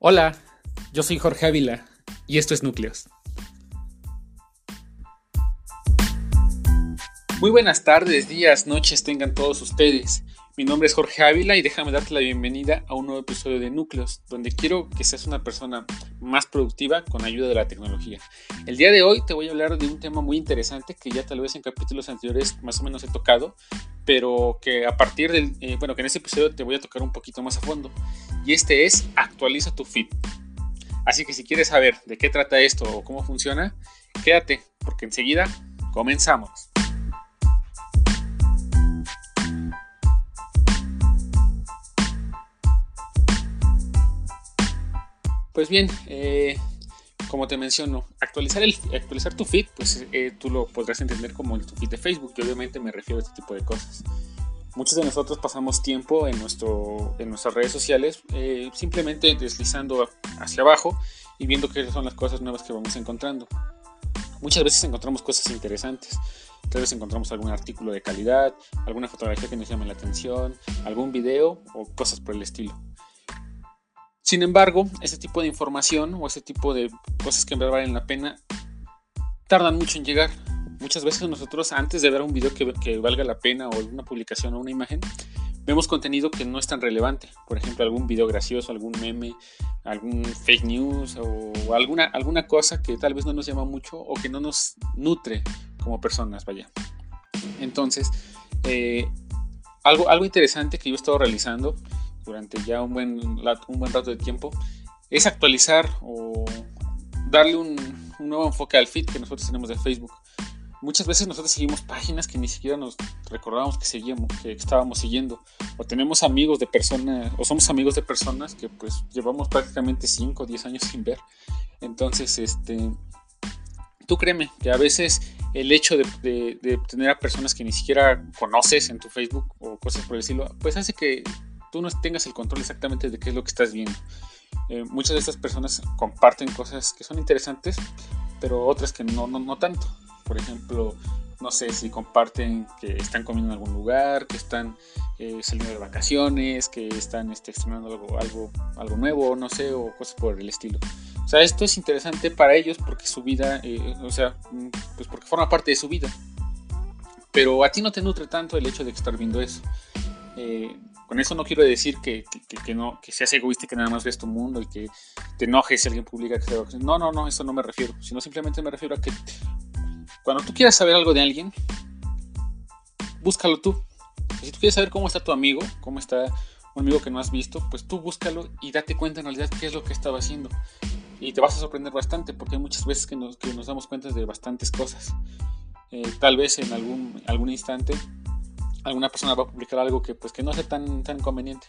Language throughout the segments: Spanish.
Hola, yo soy Jorge Ávila y esto es Núcleos. Muy buenas tardes, días, noches tengan todos ustedes. Mi nombre es Jorge Ávila y déjame darte la bienvenida a un nuevo episodio de Núcleos, donde quiero que seas una persona más productiva con ayuda de la tecnología. El día de hoy te voy a hablar de un tema muy interesante que ya tal vez en capítulos anteriores más o menos he tocado, pero que a partir del, eh, bueno, que en este episodio te voy a tocar un poquito más a fondo. Y este es actualiza tu feed. Así que si quieres saber de qué trata esto o cómo funciona, quédate, porque enseguida comenzamos. Pues bien, eh, como te menciono, actualizar, el, actualizar tu feed, pues eh, tú lo podrás entender como el tu feed de Facebook, y obviamente me refiero a este tipo de cosas. Muchos de nosotros pasamos tiempo en, nuestro, en nuestras redes sociales eh, simplemente deslizando hacia abajo y viendo qué son las cosas nuevas que vamos encontrando. Muchas veces encontramos cosas interesantes. Tal vez encontramos algún artículo de calidad, alguna fotografía que nos llame la atención, algún video o cosas por el estilo. Sin embargo, ese tipo de información o ese tipo de cosas que en verdad valen la pena tardan mucho en llegar. Muchas veces nosotros antes de ver un video que, valga la pena o una publicación o una imagen, vemos contenido que no es tan relevante. Por ejemplo, algún video gracioso, algún meme, algún fake news o alguna, alguna cosa que tal vez no nos llama mucho o que no nos nutre como personas, vaya. Entonces, eh, algo, algo interesante que yo he estado realizando durante ya un buen, un buen rato de tiempo, es actualizar o darle un, nuevo enfoque al feed que nosotros tenemos de Facebook. Muchas veces nosotros seguimos páginas que ni siquiera nos recordábamos que seguíamos, que estábamos siguiendo, o tenemos amigos de personas, o somos amigos de personas que pues llevamos prácticamente 5 o 10 años sin ver. Entonces, este, tú créeme que a veces el hecho de, de, tener a personas que ni siquiera conoces en tu Facebook o cosas por el estilo, pues hace que tú no tengas el control exactamente de qué es lo que estás viendo. Eh, muchas de estas personas comparten cosas que son interesantes, pero otras que no, no, tanto. Por ejemplo, no sé si comparten que están comiendo en algún lugar, que están eh, saliendo de vacaciones, que están este, estrenando algo, algo, algo nuevo, no sé, o cosas por el estilo. O sea, esto es interesante para ellos porque su vida, eh, o sea, mm, pues porque forma parte de su vida. Pero a ti no te nutre tanto el hecho de estar viendo eso. Con eso no quiero decir que, que, no, que seas egoísta y que nada más veas tu mundo y que te enojes si alguien publica que No, no, no, eso no me refiero. Sino simplemente me refiero a que cuando tú quieras saber algo de alguien, búscalo tú. Si tú quieres saber cómo está tu amigo, cómo está un amigo que no has visto, pues tú búscalo y date cuenta en realidad qué es lo que estaba haciendo. Y te vas a sorprender bastante porque hay muchas veces que nos, que nos damos cuenta de bastantes cosas. Eh, tal vez en algún, algún instante alguna persona va a publicar algo que pues que no sea tan, tan conveniente.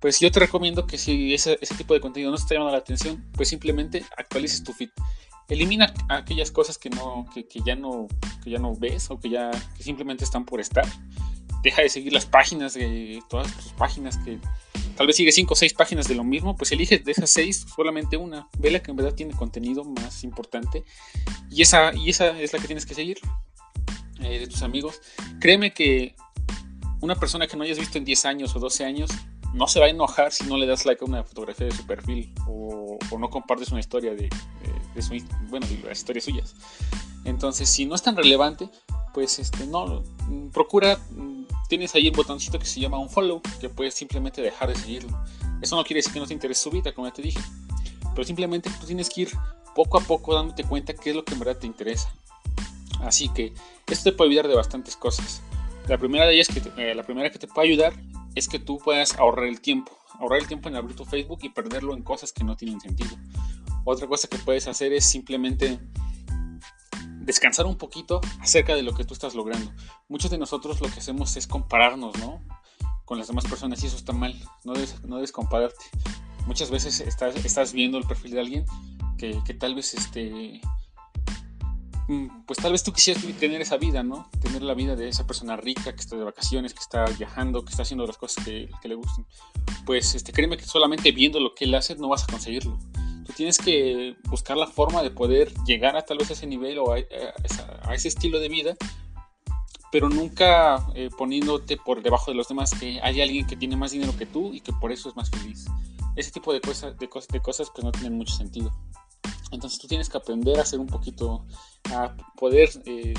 Pues yo te recomiendo que si ese, ese tipo de contenido no te está llamando la atención, pues simplemente actualices tu feed. Elimina aquellas cosas que, no, que, que, ya no, que ya no ves o que ya que simplemente están por estar. Deja de seguir las páginas de todas tus páginas que tal vez sigue 5 o 6 páginas de lo mismo, pues elige de esas 6 solamente una. Ve la que en verdad tiene contenido más importante y esa, y esa es la que tienes que seguir. Eh, de tus amigos, créeme que una persona que no hayas visto en 10 años o 12 años no se va a enojar si no le das like a una fotografía de su perfil o, no compartes una historia de, su, bueno, de las historias suyas. Entonces, si no es tan relevante, pues este, no, procura, tienes ahí el botoncito que se llama un follow, que puedes simplemente dejar de seguirlo. Eso no quiere decir que no te interese su vida, como ya te dije, pero simplemente tú tienes que ir poco a poco dándote cuenta qué es lo que en verdad te interesa. Así que esto te puede ayudar de bastantes cosas. La primera de ellas, que eh, la primera que te puede ayudar es que tú puedas ahorrar el tiempo. Ahorrar el tiempo en abrir tu Facebook y perderlo en cosas que no tienen sentido. Otra cosa que puedes hacer es simplemente descansar un poquito acerca de lo que tú estás logrando. Muchos de nosotros lo que hacemos es compararnos, ¿no? Con las demás personas y eso está mal. No debes, no compararte. Muchas veces estás, viendo el perfil de alguien que, que tal vez este, pues tal vez tú quisieras tener esa vida, ¿no? Tener la vida de esa persona rica que está de vacaciones, que está viajando, que está haciendo las cosas que, le gustan. Pues este, créeme que solamente viendo lo que él hace no vas a conseguirlo. Tú tienes que buscar la forma de poder llegar a tal vez a ese nivel o a, ese estilo de vida, pero nunca eh, poniéndote por debajo de los demás que hay alguien que tiene más dinero que tú y que por eso es más feliz. ese tipo de, cosas, de, cosas, de cosas pues no tienen mucho sentido. Entonces tú tienes que aprender a hacer un poquito, a poder eh,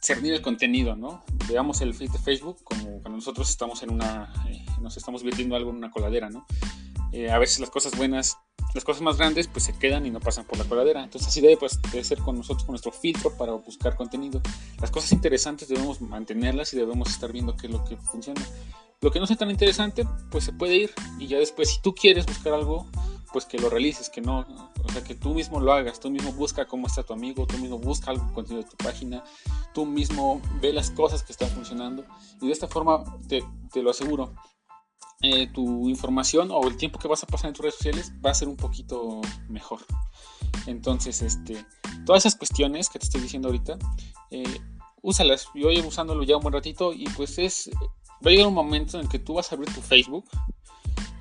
cernir el contenido, ¿no? Veamos el feed de Facebook como cuando nosotros estamos en una, eh, nos estamos viendo algo en una coladera, ¿no? Eh, a veces las cosas buenas, las cosas más grandes, pues se quedan y no pasan por la coladera. Entonces así debe, pues, debe ser con nosotros, con nuestro filtro para buscar contenido. Las cosas interesantes debemos mantenerlas y debemos estar viendo qué es lo que funciona. Lo que no sea tan interesante, pues se puede ir y ya después, si tú quieres buscar algo, pues que lo realices, que no, o sea, que tú mismo lo hagas, tú mismo busca cómo está tu amigo, tú mismo busca algo contenido de tu página, tú mismo ve las cosas que están funcionando y de esta forma te, te lo aseguro, eh, tu información o el tiempo que vas a pasar en tus redes sociales va a ser un poquito mejor. Entonces, este, todas esas cuestiones que te estoy diciendo ahorita, eh, úsalas. Yo llevo usándolo ya un buen ratito y pues es va a llegar un momento en que tú vas a abrir tu Facebook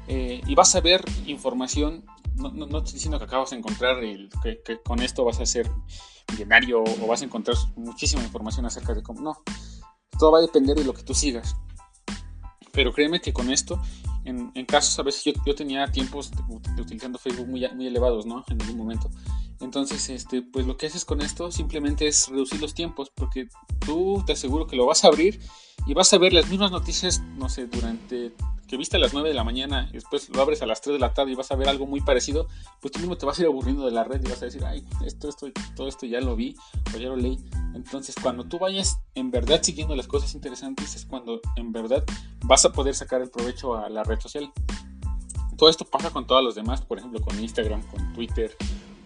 eh, y vas a ver información. No, no, no, estoy diciendo que acabas de encontrar el, que, con esto vas a ser millonario o vas a encontrar muchísima información acerca de cómo. No, todo va a depender de lo que tú sigas. Pero créeme que con esto, en, en casos a veces yo, yo tenía tiempos de, utilizando Facebook muy, muy elevados, ¿no? En algún momento. Entonces, este, pues lo que haces con esto simplemente es reducir los tiempos, porque tú te aseguro que lo vas a abrir y vas a ver las mismas noticias, no sé, durante que viste a las 9 de la mañana y después lo abres a las 3 de la tarde y vas a ver algo muy parecido, pues tú mismo te vas a ir aburriendo de la red y vas a decir, ay, esto, esto, todo esto ya lo vi o ya lo leí. Entonces, cuando tú vayas en verdad siguiendo las cosas interesantes, es cuando en verdad vas a poder sacar el provecho a la red social. Todo esto pasa con todos los demás, por ejemplo, con Instagram, con Twitter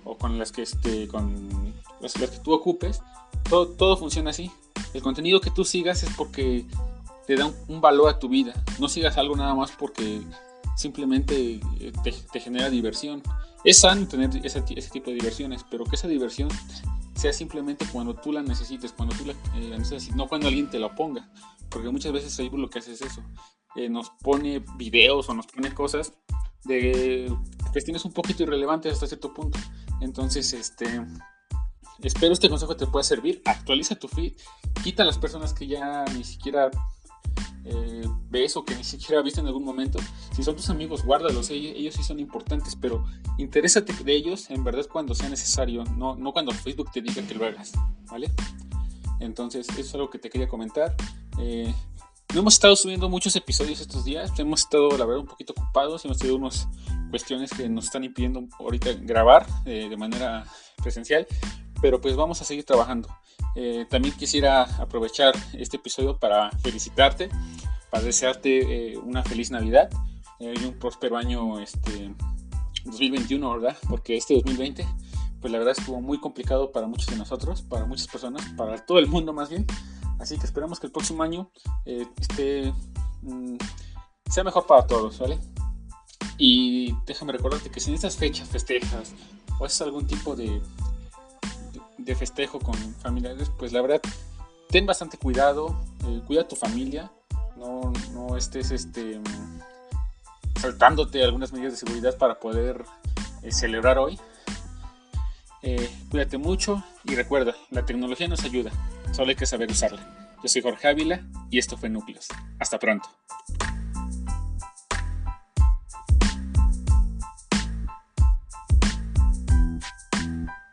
o con las que, este, con las, que tú ocupes. Todo, todo funciona así. El contenido que tú sigas es porque te da un, valor a tu vida. No sigas algo nada más porque simplemente eh, te, genera diversión. Es sano tener ese, tipo de diversiones, pero que esa diversión sea simplemente cuando tú la necesites, cuando tú la, eh, necesites, no cuando alguien te la ponga. Porque muchas veces Facebook lo que hace es eso. Eh, nos pone videos o nos pone cosas de cuestiones un poquito irrelevantes hasta cierto punto. Entonces, este, espero este consejo te pueda servir. Actualiza tu feed, quita a las personas que ya ni siquiera eh, ves o que ni siquiera viste en algún momento. Si son tus amigos, guárdalos, ellos, sí son importantes, pero interésate de ellos en verdad cuando sea necesario, no, no cuando Facebook te diga que lo hagas, ¿vale? Entonces, eso es algo que te quería comentar. Eh, no hemos estado subiendo muchos episodios estos días, hemos estado, la verdad, un poquito ocupados, hemos tenido unas cuestiones que nos están impidiendo ahorita grabar eh, de manera presencial, pero pues vamos a seguir trabajando. Eh, también quisiera aprovechar este episodio para felicitarte, para desearte eh, una feliz Navidad y un próspero año este, 2021, ¿verdad? Porque este 2020, pues la verdad estuvo muy complicado para muchos de nosotros, para muchas personas, para todo el mundo más bien. Así que esperamos que el próximo año eh, mm, sea mejor para todos, ¿vale? Y déjame recordarte que si en estas fechas festejas o haces algún tipo de, de festejo con familiares, pues la verdad, ten bastante cuidado, eh, cuida a tu familia, no, no estés este, saltándote algunas medidas de seguridad para poder eh, celebrar hoy. cuídate mucho y recuerda, la tecnología nos ayuda, Solo hay que saber usarla. Yo soy Jorge Ávila y esto fue Núcleos. Hasta pronto.